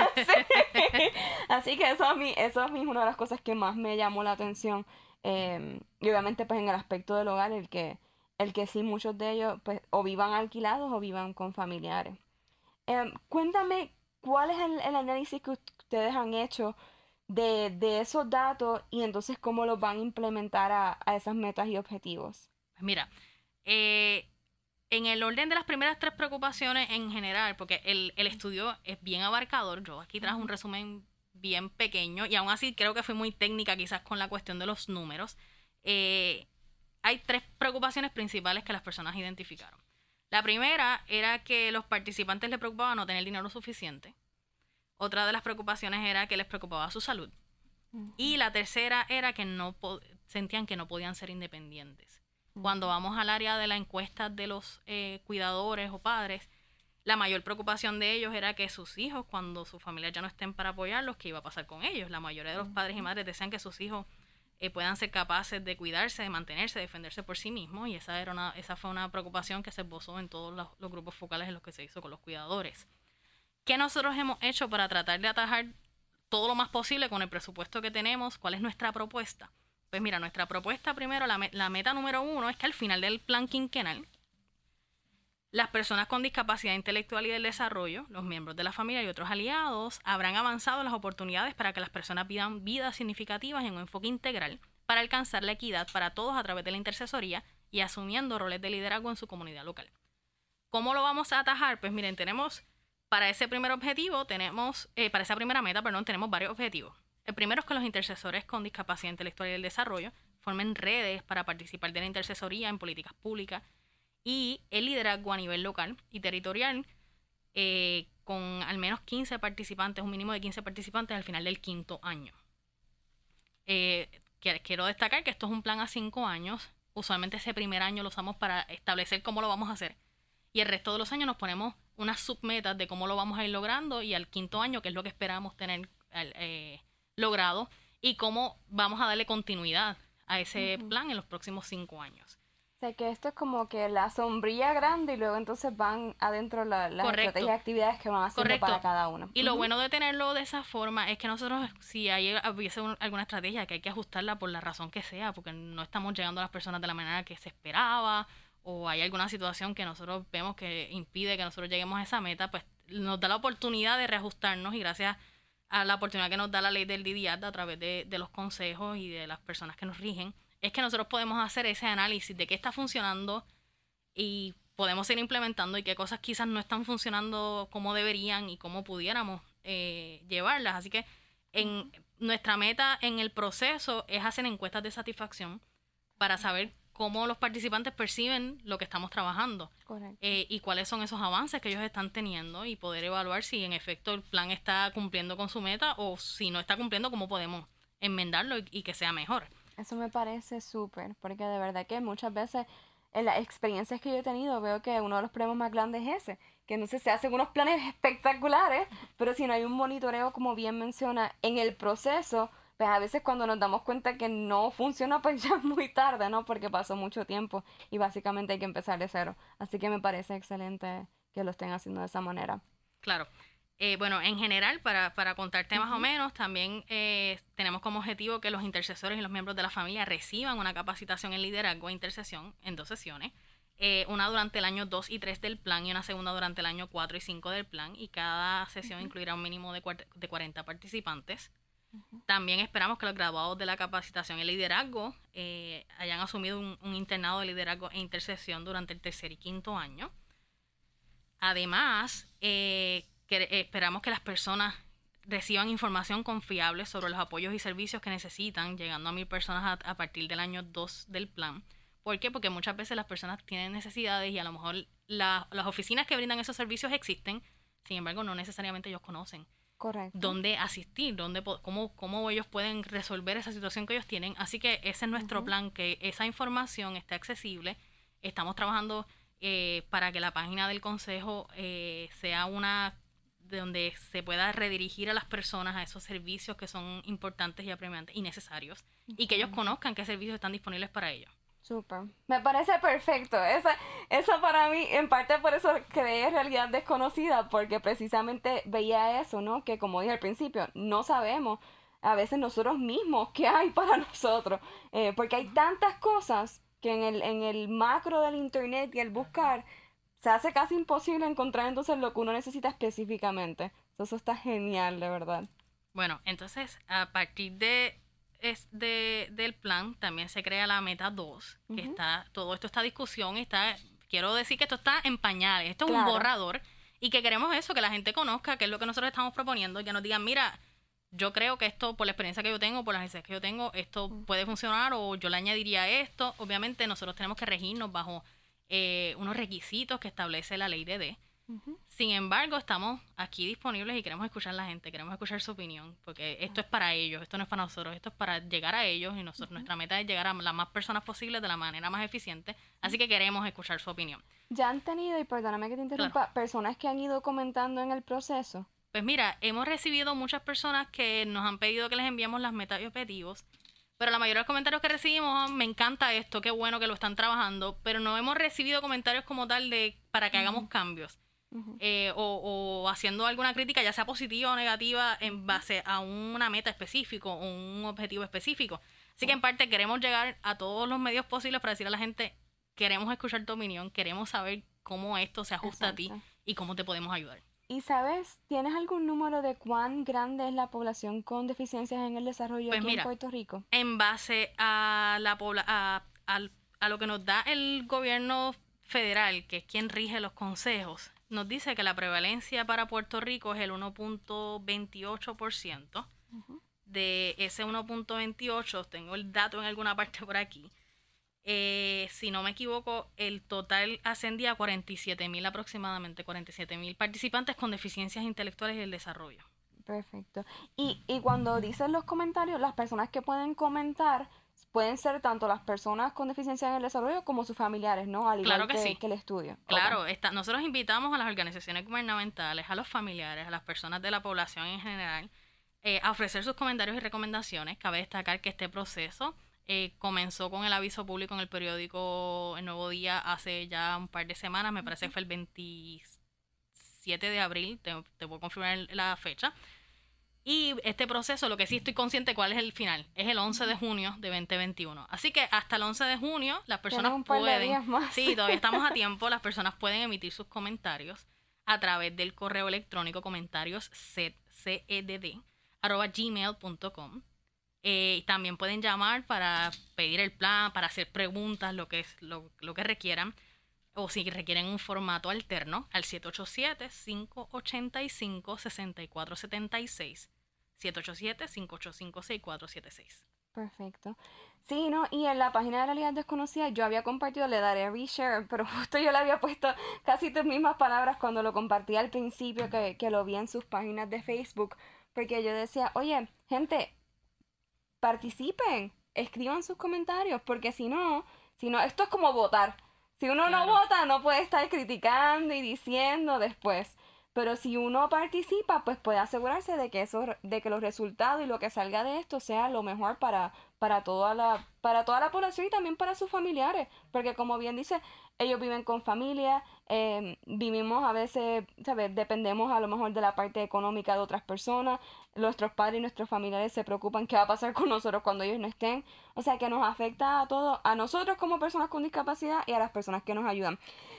Así que eso a mí, eso a mí es una de las cosas que más me llamó la atención Em, y obviamente pues en el aspecto del hogar, el que, el que sí muchos de ellos pues o vivan alquilados o vivan con familiares. Em, cuéntame cuál es el, análisis que ustedes han hecho de, de, esos datos y entonces cómo los van a implementar a, a esas metas y objetivos. Pues mira, eh, en el orden de las primeras tres preocupaciones en general, porque el, el estudio es bien abarcador, yo aquí traje un resumen bien pequeño y aún así creo que fue muy técnica quizás con la cuestión de los números. Eh, hay tres preocupaciones principales que las personas identificaron. La primera era que los participantes les preocupaba no tener dinero suficiente. Otra de las preocupaciones era que les preocupaba su salud. Y la tercera era que no sentían que no podían ser independientes. Cuando vamos al área de la encuesta de los eh, cuidadores o padres, la mayor preocupación de ellos era que sus hijos, cuando sus familias ya no estén para apoyarlos, ¿qué iba a pasar con ellos? La mayoría de los padres y madres desean que sus hijos eh, puedan ser capaces de cuidarse, de mantenerse, de defenderse por sí mismos. Y esa, era una, esa fue una preocupación que se esbozó en todos los, los grupos focales en los que se hizo con los cuidadores. ¿Qué nosotros hemos hecho para tratar de atajar todo lo más posible con el presupuesto que tenemos? ¿Cuál es nuestra propuesta? Pues mira, nuestra propuesta primero, la, meta número uno es que al final del plan quinquenal, las personas con discapacidad intelectual y del desarrollo, los miembros de la familia y otros aliados habrán avanzado las oportunidades para que las personas vivan vidas significativas en un enfoque integral para alcanzar la equidad para todos a través de la intercesoría y asumiendo roles de liderazgo en su comunidad local. ¿Cómo lo vamos a atajar? Pues miren, tenemos para ese primer objetivo, tenemos, eh, para esa primera meta, perdón, tenemos varios objetivos. El primero es que los intercesores con discapacidad intelectual y del desarrollo formen redes para participar de la intercesoría en políticas públicas y el liderazgo a nivel local y territorial eh, con al menos 15 participantes, un mínimo de 15 participantes al final del quinto año. Eh, quiero destacar que esto es un plan a cinco años. Usualmente ese primer año lo usamos para establecer cómo lo vamos a hacer. Y el resto de los años nos ponemos unas submetas de cómo lo vamos a ir logrando y al quinto año, que es lo que esperamos tener eh, logrado, y cómo vamos a darle continuidad a ese plan en los próximos cinco años. Que esto es como que la sombrilla grande y luego entonces van adentro la, las estrategias y actividades que van haciendo para cada uno. Y lo bueno de tenerlo de esa forma es que nosotros, si hay hubiese alguna estrategia que hay que ajustarla por la razón que sea, porque no estamos llegando a las personas de la manera que se esperaba, o hay alguna situación que nosotros vemos que impide que nosotros lleguemos a esa meta, pues nos da la oportunidad de reajustarnos y gracias a la oportunidad que nos da la ley del DDIAT a través de, de los consejos y de las personas que nos rigen, es que nosotros podemos hacer ese análisis de qué está funcionando y podemos ir implementando y qué cosas quizás no están funcionando como deberían y cómo pudiéramos eh, llevarlas. Así que en nuestra meta en el proceso es hacer encuestas de satisfacción para saber cómo los participantes perciben lo que estamos trabajando eh, y cuáles son esos avances que ellos están teniendo y poder evaluar si en efecto el plan está cumpliendo con su meta o si no está cumpliendo, cómo podemos enmendarlo y que sea mejor. Eso me parece súper, porque de verdad que muchas veces en las experiencias que yo he tenido veo que uno de los problemas más grandes es ese, que no sé, se hacen unos planes espectaculares, pero si no hay un monitoreo, como bien menciona, en el proceso, pues a veces cuando nos damos cuenta que no funciona, pues ya es muy tarde, ¿no? Porque pasó mucho tiempo y básicamente hay que empezar de cero. Así que me parece excelente que lo estén haciendo de esa manera. Claro. Eh, bueno, en general, para, para contarte más o menos, también eh, tenemos como objetivo que los intercesores y los miembros de la familia reciban una capacitación en liderazgo e intercesión en dos sesiones. Eh, una durante el año 2 y 3 del plan y una segunda durante el año 4 y 5 del plan y cada sesión incluirá un mínimo de, de 40 participantes. También esperamos que los graduados de la capacitación en liderazgo hayan asumido un, un, internado de liderazgo e intercesión durante el tercer y quinto año. Además, eh, que esperamos que las personas reciban información confiable sobre los apoyos y servicios que necesitan, llegando a mil personas a, partir del año 2 del plan. ¿Por qué? Porque muchas veces las personas tienen necesidades y a lo mejor las oficinas que brindan esos servicios existen, sin embargo no necesariamente ellos conocen Correcto. dónde asistir, dónde, cómo, cómo ellos pueden resolver esa situación que ellos tienen. Así que ese es nuestro plan, que esa información esté accesible. Estamos trabajando eh, para que la página del consejo eh, sea una de donde se pueda redirigir a las personas a esos servicios que son importantes y apremiantes y necesarios y que ellos conozcan qué servicios están disponibles para ellos. Súper. Me parece perfecto. Esa, eso para mí, en parte por eso creé realidad desconocida, porque precisamente veía eso, ¿no? Que como dije al principio, no sabemos a veces nosotros mismos, qué hay para nosotros, eh, porque hay tantas cosas que en el, en el macro del internet y el buscar se hace casi imposible encontrar entonces lo que uno necesita específicamente. Eso está genial, de verdad. Bueno, entonces a partir de, es de del plan también se crea la meta 2, que está, todo esto, esta discusión está, quiero decir que esto está en pañales, esto es un borrador y que queremos eso, que la gente conozca qué es lo que nosotros estamos proponiendo y que nos digan, mira, yo creo que esto, por la experiencia que yo tengo, por las necesidades que yo tengo, esto puede funcionar o yo le añadiría esto. Obviamente nosotros tenemos que regirnos bajo eh, unos requisitos que establece la ley de D. Sin embargo, estamos aquí disponibles y queremos escuchar a la gente, queremos escuchar su opinión, porque esto es para ellos, esto no es para nosotros, esto es para llegar a ellos y nosotros, nuestra meta es llegar a las más personas posibles de la manera más eficiente, así que queremos escuchar su opinión. ¿Ya han tenido, y perdóname que te interrumpa, personas que han ido comentando en el proceso? Pues mira, hemos recibido muchas personas que nos han pedido que les enviemos las metas y objetivos, pero la mayoría de los comentarios que recibimos, me encanta esto, qué bueno que lo están trabajando, pero no hemos recibido comentarios como tal de para que hagamos cambios. Eh, o, haciendo alguna crítica, ya sea positiva o negativa, en base a una meta específica o un objetivo específico. Así que en parte queremos llegar a todos los medios posibles para decir a la gente, queremos escuchar tu opinión, queremos saber cómo esto se ajusta a ti y cómo te podemos ayudar. ¿Y sabes, tienes algún número de cuán grande es la población con deficiencias en el desarrollo pues aquí en Puerto Rico? En base a, la a, a, lo que nos da el gobierno federal, que es quien rige los consejos, nos dice que la prevalencia para Puerto Rico es el 1.28%. De ese 1.28, tengo el dato en alguna parte por aquí, eh, si no me equivoco, el total ascendía a 47 mil aproximadamente, 47 mil participantes con deficiencias intelectuales y el desarrollo. Perfecto. Y, y cuando dicen los comentarios, las personas que pueden comentar pueden ser tanto las personas con deficiencias en el desarrollo como sus familiares, ¿no? Al igual claro que, sí. que el estudio. Claro, nosotros invitamos a las organizaciones gubernamentales, a los familiares, a las personas de la población en general, eh, a ofrecer sus comentarios y recomendaciones. Cabe destacar que este proceso eh, comenzó con el aviso público en el periódico El Nuevo Día hace ya un par de semanas, me parece que fue el 27 de abril, te, te a confirmar la fecha. Y este proceso, lo que sí estoy consciente cuál es el final, es el 11 de junio de 2021. Así que hasta el 11 de junio las personas pueden, sí, todavía estamos a tiempo, las personas pueden emitir sus comentarios a través del correo electrónico comentarios cedd arroba gmail.com eh, también pueden llamar para pedir el plan, para hacer preguntas, lo que, es, lo, que requieran. O si requieren un formato alterno, al 787-585-6476. 787-585-6476. Perfecto. Sí, ¿no? Y en la página de Realidad Desconocida yo había compartido, le daré reshare, pero justo yo le había puesto casi tus mismas palabras cuando lo compartí al principio, que, que lo vi en sus páginas de Facebook, porque yo decía, oye, gente, participen, escriban sus comentarios, porque si no, si no, esto es como votar. Si uno no vota, no puede estar criticando y diciendo después. Pero si uno participa, pues puede asegurarse de que eso, de que los resultados y lo que salga de esto sea lo mejor para, para toda la, para toda la población y también para sus familiares. Porque como bien dice, ellos viven con familia, eh, vivimos a veces, ¿sabes? Dependemos a lo mejor de la parte económica de otras personas nuestros padres y nuestros familiares se preocupan qué va a pasar con nosotros cuando ellos no estén. O sea que nos afecta a todos, a nosotros como personas con discapacidad y a las personas que nos ayudan.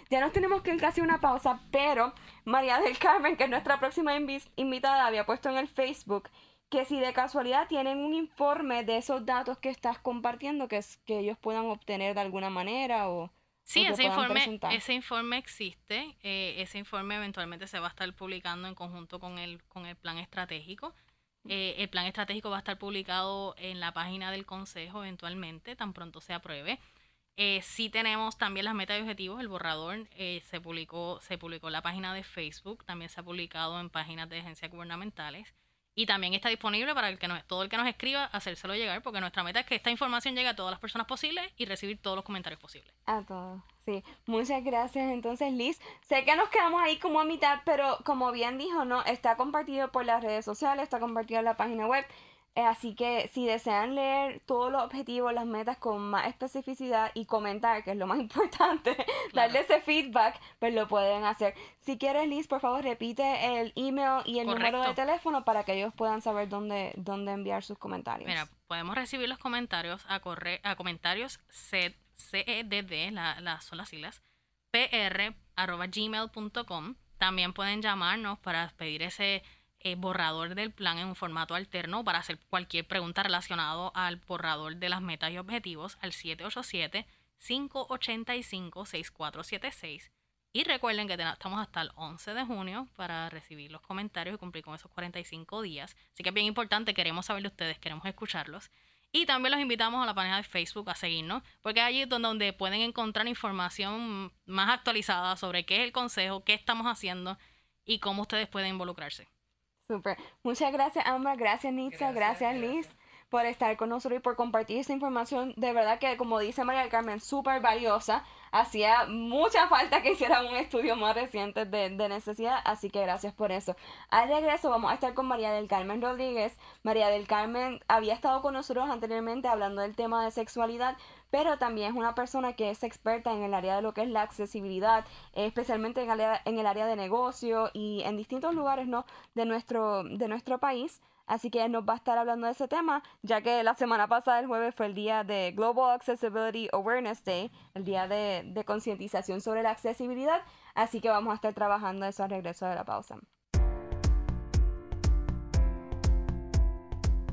Ya nos tenemos que ir casi una pausa, pero María del Carmen, que es nuestra próxima invitada, había puesto en el Facebook que si de casualidad tienen un informe de esos datos que estás compartiendo, que, es, que ellos puedan obtener de alguna manera o... Sí, ese informe, ese informe existe. Eh, ese informe eventualmente se va a estar publicando en conjunto con el, con el plan estratégico. Eh, el plan estratégico va a estar publicado en la página del Consejo eventualmente, tan pronto se apruebe. Eh, sí tenemos también las metas y objetivos, el borrador eh, se publicó se publicó en la página de Facebook, también se ha publicado en páginas de agencias gubernamentales. Y también está disponible para el que todo el que nos escriba hacérselo llegar, porque nuestra meta es que esta información llegue a todas las personas posibles y recibir todos los comentarios posibles. A todos, sí. Muchas gracias entonces, Liz. Sé que nos quedamos ahí como a mitad, pero como bien dijo, ¿no? Está compartido por las redes sociales, está compartido en la página web. Eh, así que si desean leer todos los objetivos, las metas con más especificidad y comentar, que es lo más importante, darle ese feedback, pues lo pueden hacer. Si quieres, Liz, por favor, repite el email y el número de teléfono para que ellos puedan saber dónde, dónde enviar sus comentarios. Mira, podemos recibir los comentarios a, corre a comentarios CEDD, la, son las siglas, pr.gmail.com. También pueden llamarnos para pedir ese eh, borrador del plan en un formato alterno para hacer cualquier pregunta relacionada al borrador de las metas y objetivos al 787-585-6476. Y recuerden que estamos hasta el 11 de junio para recibir los comentarios y cumplir con esos 45 días. Así que es bien importante, queremos saber de ustedes, queremos escucharlos. Y también los invitamos a la página de Facebook a seguirnos, porque allí es donde, donde pueden encontrar información más actualizada sobre qué es el consejo, qué estamos haciendo y cómo ustedes pueden involucrarse. Super. Muchas gracias, Amber. Gracias, Nitza. Gracias, Liz, por estar con nosotros y por compartir esta información. De verdad que, como dice María del Carmen, súper valiosa. Hacía mucha falta que hicieran un estudio más reciente de, de, necesidad, así que gracias por eso. Al regreso vamos a estar con María del Carmen Rodríguez. María del Carmen había estado con nosotros anteriormente hablando del tema de sexualidad, pero también es una persona que es experta en el área de lo que es la accesibilidad, especialmente en el área, en el área de negocio y en distintos lugares ¿no? de, nuestro, de nuestro país. Así que nos va a estar hablando de ese tema, ya que la semana pasada, el jueves, fue el día de Global Accessibility Awareness Day, el día de, de concientización sobre la accesibilidad. Así que vamos a estar trabajando eso al regreso de la pausa.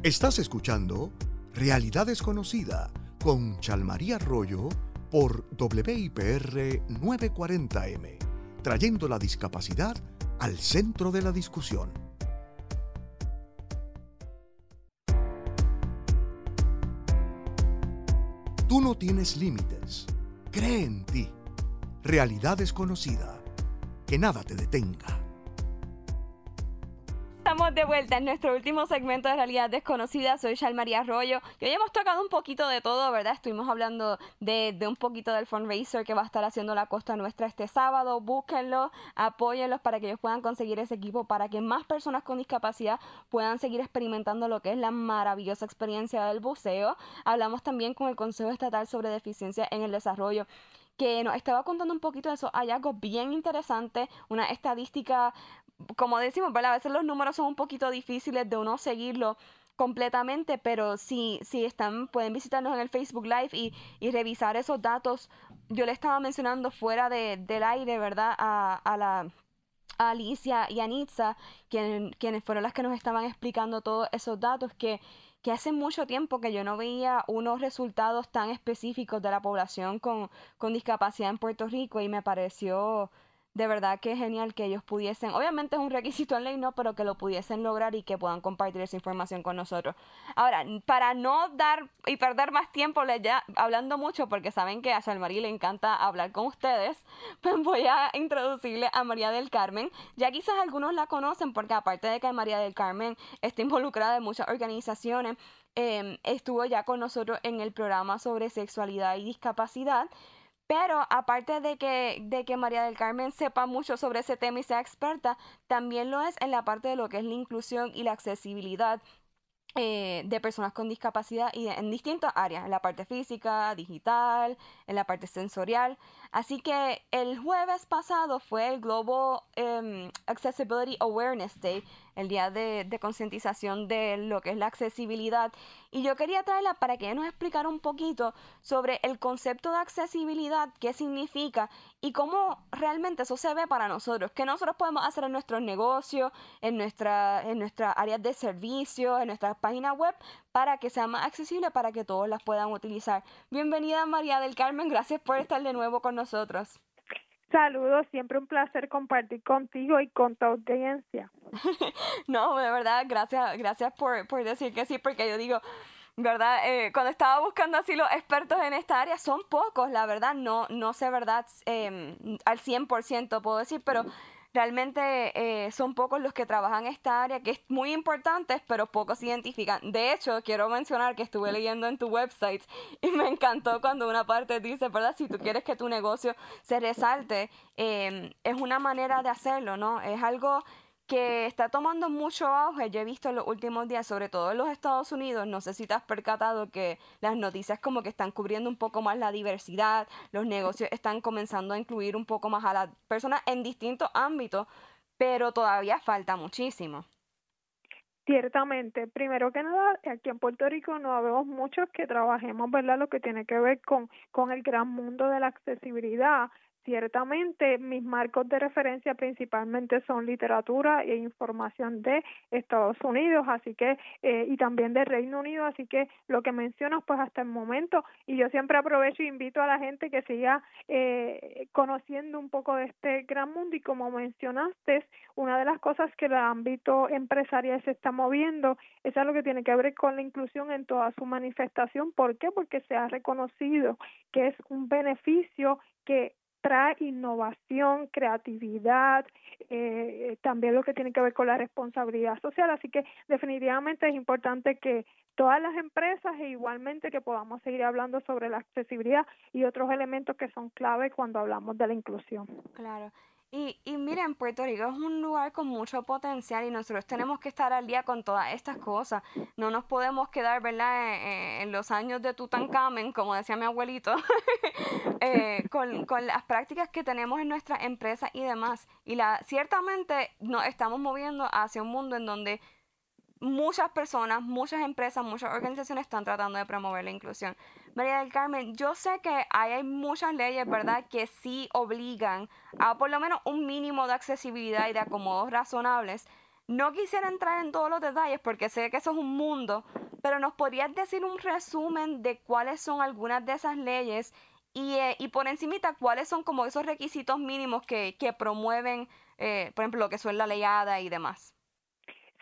Estás escuchando Realidad Desconocida con Chalmaría Arroyo por WIPR 940M, trayendo la discapacidad al centro de la discusión. Tienes límites. Cree en ti. Realidad desconocida. Que nada te detenga. Estamos de vuelta en nuestro último segmento de Realidad Desconocida. Soy María Arroyo y hoy hemos tocado un poquito de todo, ¿verdad? Estuvimos hablando de, de, un poquito del fundraiser que va a estar haciendo la Costa Nuestra este sábado. Búsquenlo, apóyenlos para que ellos puedan conseguir ese equipo, para que más personas con discapacidad puedan seguir experimentando lo que es la maravillosa experiencia del buceo. Hablamos también con el Consejo Estatal sobre Deficiencia en el Desarrollo que nos estaba contando un poquito de esos hallazgos bien interesantes, una estadística como decimos, a veces los números son un poquito difíciles de uno seguirlo completamente, pero si, si están, pueden visitarnos en el Facebook Live y, y revisar esos datos. Yo le estaba mencionando fuera de, del aire, ¿verdad? A, a la Alicia y a Nitza, quienes fueron las que nos estaban explicando todos esos datos, que, que hace mucho tiempo que yo no veía unos resultados tan específicos de la población con, con discapacidad en Puerto Rico y me pareció de verdad que es genial que ellos pudiesen, obviamente es un requisito en ley, no, pero que lo pudiesen lograr y que puedan compartir esa información con nosotros. Ahora, para no dar y perder más tiempo ya hablando mucho, porque saben que a Salmarí le encanta hablar con ustedes, pues voy a introducirle a María del Carmen. Ya quizás algunos la conocen, porque aparte de que María del Carmen está involucrada en muchas organizaciones, em, estuvo ya con nosotros en el programa sobre sexualidad y discapacidad. Pero aparte de que, de que María del Carmen sepa mucho sobre ese tema y sea experta, también lo es en la parte de lo que es la inclusión y la accesibilidad eh, de personas con discapacidad y en distintas áreas, en la parte física, digital, en la parte sensorial. Así que el jueves pasado fue el Global em, Accessibility Awareness Day, el día de, de concientización de lo que es la accesibilidad. Y yo quería traerla para que ella nos explicara un poquito sobre el concepto de accesibilidad, qué significa y cómo realmente eso se ve para nosotros, qué nosotros podemos hacer en nuestros negocios, en nuestra, en nuestras áreas de servicio, en nuestras páginas web, para que sea más accesible, para que todos las puedan utilizar. Bienvenida María del Carmen, gracias por estar de nuevo con nosotros. Saludos, siempre un placer compartir contigo y con tu audiencia. no, de verdad, gracias, gracias por, por decir que sí, porque yo digo, ¿verdad? Eh, cuando estaba buscando así los expertos en esta área, son pocos, la verdad, no, no sé, ¿verdad? Eh, al 100% puedo decir, pero realmente eh, son pocos los que trabajan en esta área, que es muy importante, pero pocos se identifican. De hecho, quiero mencionar que estuve leyendo en tu website y me encantó cuando una parte dice, ¿verdad? Si tú quieres que tu negocio se resalte, em, es una manera de hacerlo, ¿no? Es algo que está tomando mucho auge, yo he visto en los últimos días, sobre todo en los Estados Unidos, no sé si te has percatado que las noticias como que están cubriendo un poco más la diversidad, los negocios están comenzando a incluir un poco más a las personas en distintos ámbitos, pero todavía falta muchísimo. Ciertamente, primero que nada, aquí en Puerto Rico no vemos muchos que trabajemos, ¿verdad? Lo que tiene que ver con, con el gran mundo de la accesibilidad. Ciertamente, mis marcos de referencia principalmente son literatura e información de Estados Unidos, así que, eh, y también de Reino Unido, así que lo que mencionas, pues hasta el momento, y yo siempre aprovecho e invito a la gente que siga eh, conociendo un poco de este gran mundo, y como mencionaste, una de las cosas que el ámbito empresarial se está moviendo es algo que tiene que ver con la inclusión en toda su manifestación. ¿Por qué? Porque se ha reconocido que es un beneficio que trae innovación, creatividad, eh, también lo que tiene que ver con la responsabilidad social. Así que definitivamente es importante que todas las empresas e igualmente que podamos seguir hablando sobre la accesibilidad y otros elementos que son clave cuando hablamos de la inclusión. Claro. Y, y miren, Puerto Rico es un lugar con mucho potencial y nosotros tenemos que estar al día con todas estas cosas. No nos podemos quedar, ¿verdad?, en, en los años de Tutankamen, como decía mi abuelito, eh, con, con, las prácticas que tenemos en nuestra empresa y demás. Y la, ciertamente nos estamos moviendo hacia un mundo en donde muchas personas, muchas empresas, muchas organizaciones están tratando de promover la inclusión. María del Carmen, yo sé que hay muchas leyes, ¿verdad?, que sí obligan a por lo menos un mínimo de accesibilidad y de acomodos razonables. No quisiera entrar en todos los detalles porque sé que eso es un mundo, pero ¿nos podrías decir un resumen de cuáles son algunas de esas leyes y, eh, y por encimita cuáles son como esos requisitos mínimos que, que promueven, eh, por ejemplo, lo que son la leyada y demás?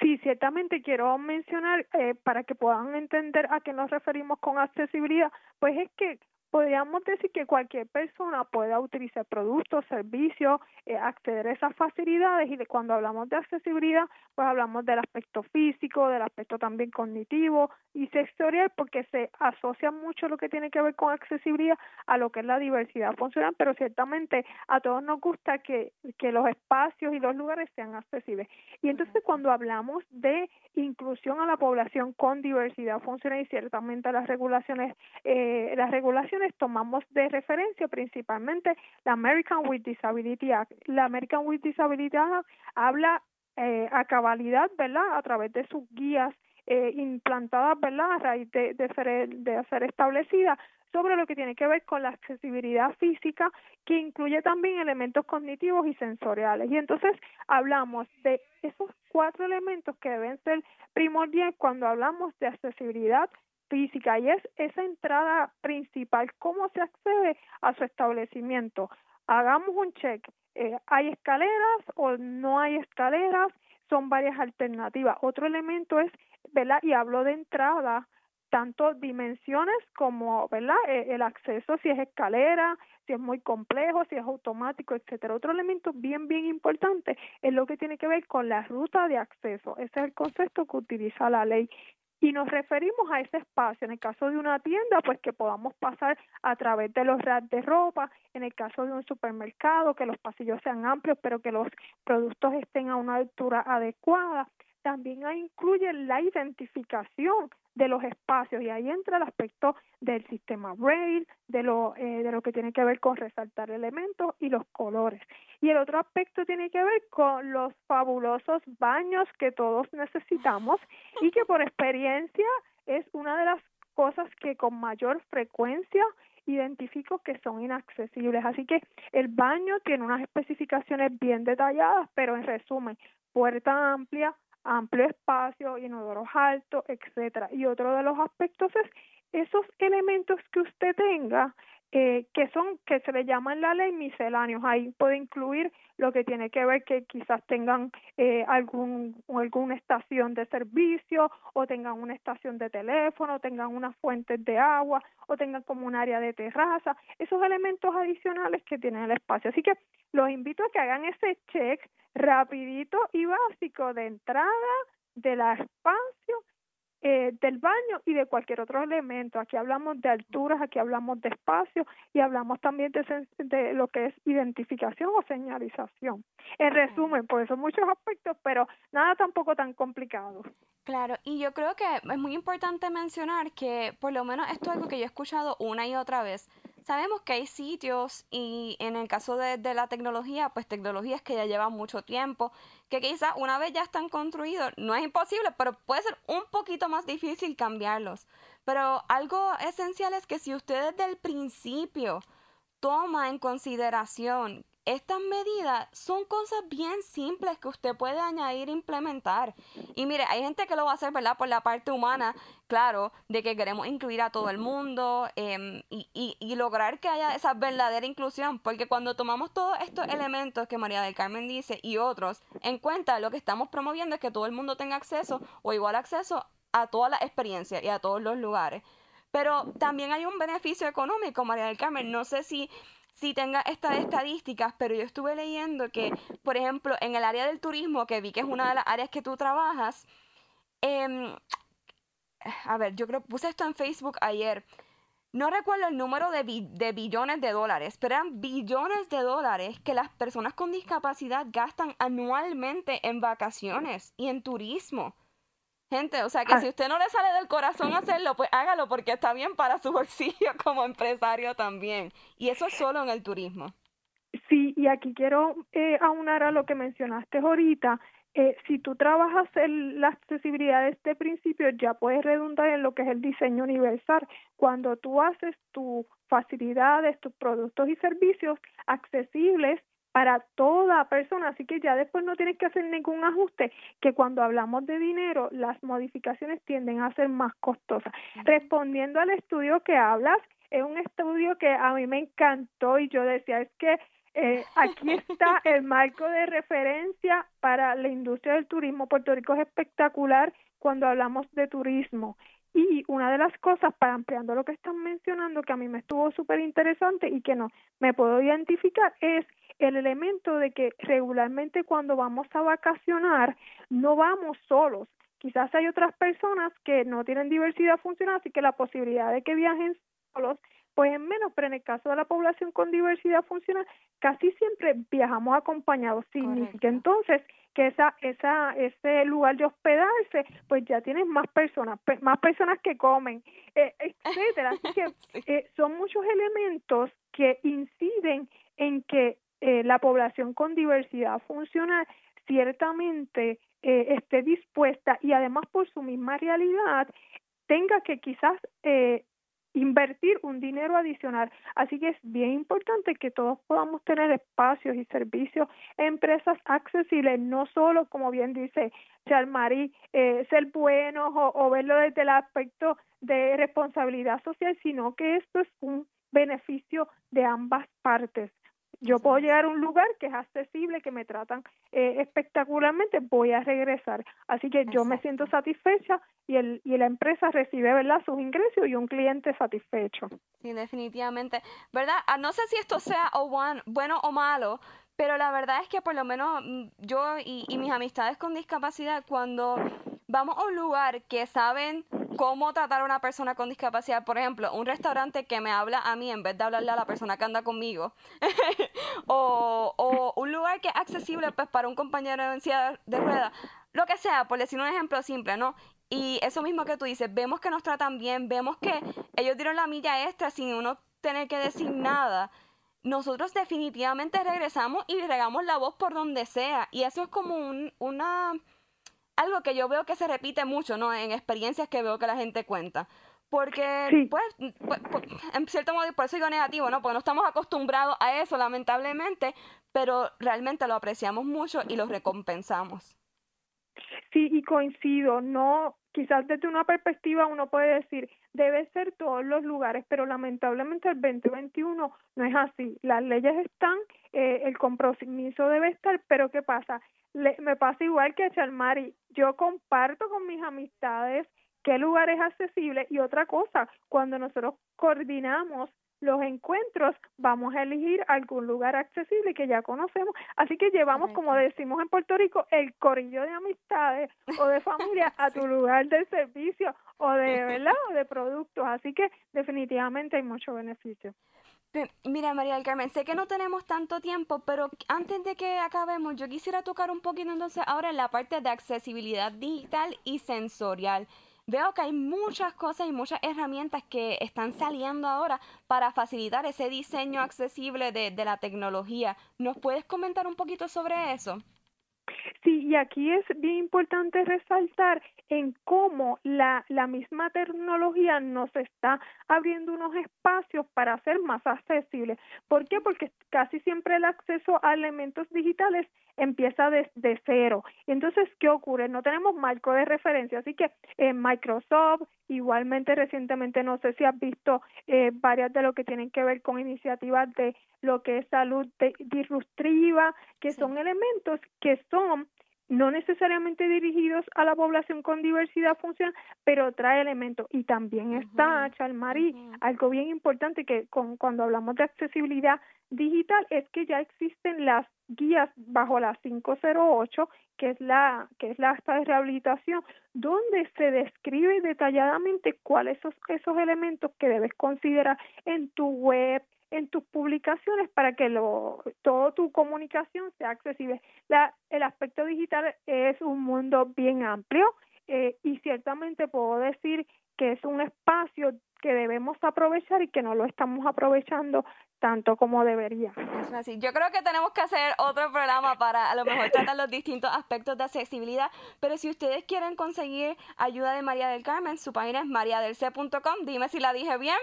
Sí, ciertamente quiero mencionar eh, para que puedan entender a qué nos referimos con accesibilidad, pues es que podríamos decir que cualquier persona pueda utilizar productos, servicios, eh, acceder a esas facilidades y de cuando hablamos de accesibilidad, pues hablamos del aspecto físico, del aspecto también cognitivo y sensorial porque se asocia mucho lo que tiene que ver con accesibilidad a lo que es la diversidad funcional, pero ciertamente a todos nos gusta que, que los espacios y los lugares sean accesibles. Y entonces cuando hablamos de inclusión a la población con diversidad funcional y ciertamente las regulaciones, eh, las regulaciones tomamos de referencia principalmente la American with Disability Act. La American with Disability Act habla eh, a cabalidad, ¿verdad? A través de sus guías eh, implantadas, ¿verdad? A raíz de, de, ser, de ser establecida sobre lo que tiene que ver con la accesibilidad física, que incluye también elementos cognitivos y sensoriales. Y entonces hablamos de esos cuatro elementos que deben ser primordiales cuando hablamos de accesibilidad física y es esa entrada principal, cómo se accede a su establecimiento. Hagamos un check, eh, ¿hay escaleras o no hay escaleras? Son varias alternativas. Otro elemento es, ¿verdad? Y hablo de entrada, tanto dimensiones como, ¿verdad? E, el acceso, si es escalera, si es muy complejo, si es automático, etcétera. Otro elemento bien, bien importante es lo que tiene que ver con la ruta de acceso. Ese es el concepto que utiliza la ley y nos referimos a ese espacio. En el caso de una tienda, pues que podamos pasar a través de los racks de ropa, en el caso de un supermercado, que los pasillos sean amplios, pero que los productos estén a una altura adecuada. También incluye la identificación de los espacios y ahí entra el aspecto del sistema Braille, de lo, eh, de lo que tiene que ver con resaltar elementos y los colores. Y el otro aspecto tiene que ver con los fabulosos baños que todos necesitamos y que por experiencia es una de las cosas que con mayor frecuencia identifico que son inaccesibles. Así que el baño tiene unas especificaciones bien detalladas, pero en resumen, puerta amplia, amplio espacio, inodoros altos, etcétera. Y otro de los aspectos es esos elementos que usted tenga eh, que son que se le llaman la ley misceláneos. Ahí puede incluir lo que tiene que ver que quizás tengan eh, algún alguna estación de servicio o tengan una estación de teléfono o tengan unas fuentes de agua o tengan como un área de terraza. Esos elementos adicionales que tienen el espacio. Así que los invito a que hagan ese check rapidito y básico de entrada del espacio eh, del baño y de cualquier otro elemento. Aquí hablamos de alturas, aquí hablamos de espacio y hablamos también de, de lo que es identificación o señalización. En resumen, por eso muchos aspectos, pero nada tampoco tan complicado. Claro, y yo creo que es muy importante mencionar que por lo menos esto es algo que yo he escuchado una y otra vez. Sabemos que hay sitios y en el caso de, la tecnología, pues tecnologías que ya llevan mucho tiempo, que quizás una vez ya están construidos, no es imposible, pero puede ser un poquito más difícil cambiarlos. Pero algo esencial es que si usted desde el principio toma en consideración estas medidas son cosas bien simples que usted puede añadir e implementar. Y mire, hay gente que lo va a hacer, ¿verdad? Por la parte humana, claro, de que queremos incluir a todo el mundo em, y, y, y, lograr que haya esa verdadera inclusión. Porque cuando tomamos todos estos elementos que María del Carmen dice y otros en cuenta, lo que estamos promoviendo es que todo el mundo tenga acceso o igual acceso a todas las experiencias y a todos los lugares. Pero también hay un beneficio económico, María del Carmen. No sé si si tenga estas estadísticas, pero yo estuve leyendo que, por ejemplo, en el área del turismo, que vi que es una de las áreas que tú trabajas, eh, a ver, yo creo puse esto en Facebook ayer. No recuerdo el número de, bi de billones de dólares, pero eran billones de dólares que las personas con discapacidad gastan anualmente en vacaciones y en turismo. Gente, o sea que ah. si usted no le sale del corazón hacerlo, pues hágalo porque está bien para su bolsillo como empresario también. Y eso es solo en el turismo. Sí, y aquí quiero eh, aunar a lo que mencionaste ahorita. Eh, si tú trabajas en la accesibilidad de este principio, ya puedes redundar en lo que es el diseño universal. Cuando tú haces tus facilidades, tus productos y servicios accesibles para toda persona, así que ya después no tienes que hacer ningún ajuste, que cuando hablamos de dinero, las modificaciones tienden a ser más costosas. Respondiendo al estudio que hablas, es un estudio que a mí me encantó y yo decía, es que eh, aquí está el marco de referencia para la industria del turismo. Puerto Rico es espectacular cuando hablamos de turismo. Y una de las cosas, para ampliando lo que están mencionando, que a mí me estuvo súper interesante y que no me puedo identificar, es el elemento de que regularmente cuando vamos a vacacionar no vamos solos. Quizás hay otras personas que no tienen diversidad funcional, así que la posibilidad de que viajen solos pues es menos, pero en el caso de la población con diversidad funcional, casi siempre viajamos acompañados. Significa entonces que esa, esa, ese lugar de hospedarse, pues ya tienes más personas, más personas que comen, eh, etcétera. Así que eh, son muchos elementos que inciden en que eh, la población con diversidad funcional ciertamente eh, esté dispuesta y además por su misma realidad tenga que quizás eh, invertir un dinero adicional. Así que es bien importante que todos podamos tener espacios y servicios, empresas accesibles, no solo, como bien dice Charmarie, eh, ser buenos o, o verlo desde el aspecto de responsabilidad social, sino que esto es un beneficio de ambas partes yo puedo llegar a un lugar que es accesible, que me tratan eh, espectacularmente, voy a regresar. Así que yo me siento satisfecha y, el, y la empresa recibe ¿verdad? sus ingresos y un cliente satisfecho. Sí, definitivamente. ¿Verdad? Ah, no sé si esto sea o bueno o malo, pero la verdad es que por lo menos mm, yo y, y mis amistades con discapacidad, cuando vamos a un lugar que saben cómo tratar a una persona con discapacidad. Por ejemplo, un restaurante que me habla a mí en vez de hablarle a la persona que anda conmigo. o, un lugar que es accesible pues, para un compañero en silla de ruedas. Lo que sea, por decir un ejemplo simple, ¿no? Y eso mismo que tú dices, vemos que nos tratan bien, vemos que ellos dieron la milla extra sin uno tener que decir nada. Nosotros definitivamente regresamos y regamos la voz por donde sea. Y eso es como un, una algo que yo veo que se repite mucho, ¿no? En experiencias que veo que la gente cuenta. Porque, pues, pues, pues, en cierto modo, por eso digo negativo, ¿no? Porque no estamos acostumbrados a eso, lamentablemente, pero realmente lo apreciamos mucho y lo recompensamos. Sí, y coincido, no, quizás desde una perspectiva uno puede decir, debe ser todos los lugares, pero lamentablemente el 2021 no es así. Las leyes están, eh, el compromiso debe estar, pero ¿qué pasa? Me pasa igual que a Charmari, yo comparto con mis amistades qué lugar es accesible y otra cosa, cuando nosotros coordinamos los encuentros vamos a elegir algún lugar accesible que ya conocemos. Así que llevamos, como decimos en Puerto Rico, el corillo de amistades o de familia a tu lugar de servicio o de, ¿verdad? o de productos. Así que definitivamente hay mucho beneficio. Mira, María del Carmen, sé que no tenemos tanto tiempo, pero antes de que acabemos, yo quisiera tocar un poquito entonces ahora en la parte de accesibilidad digital y sensorial. Veo que hay muchas cosas y muchas herramientas que están saliendo ahora para facilitar ese diseño accesible de, de la tecnología. ¿Nos puedes comentar un poquito sobre eso? Sí, y aquí es bien importante resaltar en cómo la, la misma tecnología nos está abriendo unos espacios para hacer más accesible. ¿Por qué? Porque casi siempre el acceso a elementos digitales empieza desde cero. Entonces, ¿qué ocurre? No tenemos marco de referencia, así que en Microsoft, igualmente recientemente, no sé si has visto eh, varias de lo que tienen que ver con iniciativas de lo que es salud disruptiva, que son elementos que son no necesariamente dirigidos a la población con diversidad funcional, pero trae elementos. Y también está, Chalmarí, algo bien importante que con, cuando hablamos de accesibilidad digital es que ya existen las guías bajo la 508, que es la que es la de rehabilitación, donde se describe detalladamente cuáles son esos elementos que debes considerar en tu web, en tus publicaciones para que lo, toda tu comunicación sea accesible. La, el aspecto digital es un mundo bien amplio eh, y ciertamente puedo decir que es un espacio que debemos aprovechar y que no lo estamos aprovechando tanto como debería. Así. Yo creo que tenemos que hacer otro programa para a lo mejor tratar los distintos aspectos de accesibilidad, pero si ustedes quieren conseguir ayuda de María del Carmen, su página es mariadelc.com, dime si la dije bien.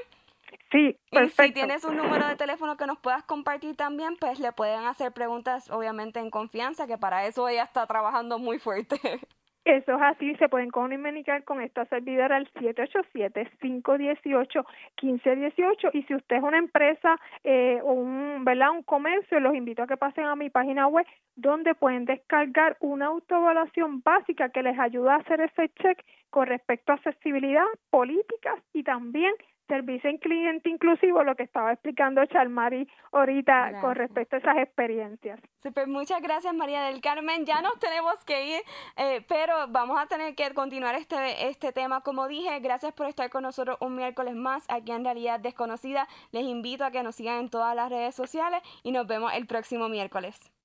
Sí, perfecto. Y si tienes un número de teléfono que nos puedas compartir también, pues le pueden hacer preguntas, obviamente en confianza, que para eso ella está trabajando muy fuerte. Eso es así, se pueden comunicar con esta servidora al 787-518-1518 y si usted es una empresa eh, o un, ¿verdad? un comercio, los invito a que pasen a mi página web donde pueden descargar una autoevaluación básica que les ayuda a hacer ese check con respecto a accesibilidad, políticas y también servicio en cliente inclusivo, lo que estaba explicando Charmari ahorita con respecto a esas experiencias. Super, muchas gracias María del Carmen. Ya nos tenemos que ir, eh, pero vamos a tener que continuar este, este tema. Como dije, gracias por estar con nosotros un miércoles más aquí en Realidad Desconocida. Les invito a que nos sigan en todas las redes sociales y nos vemos el próximo miércoles.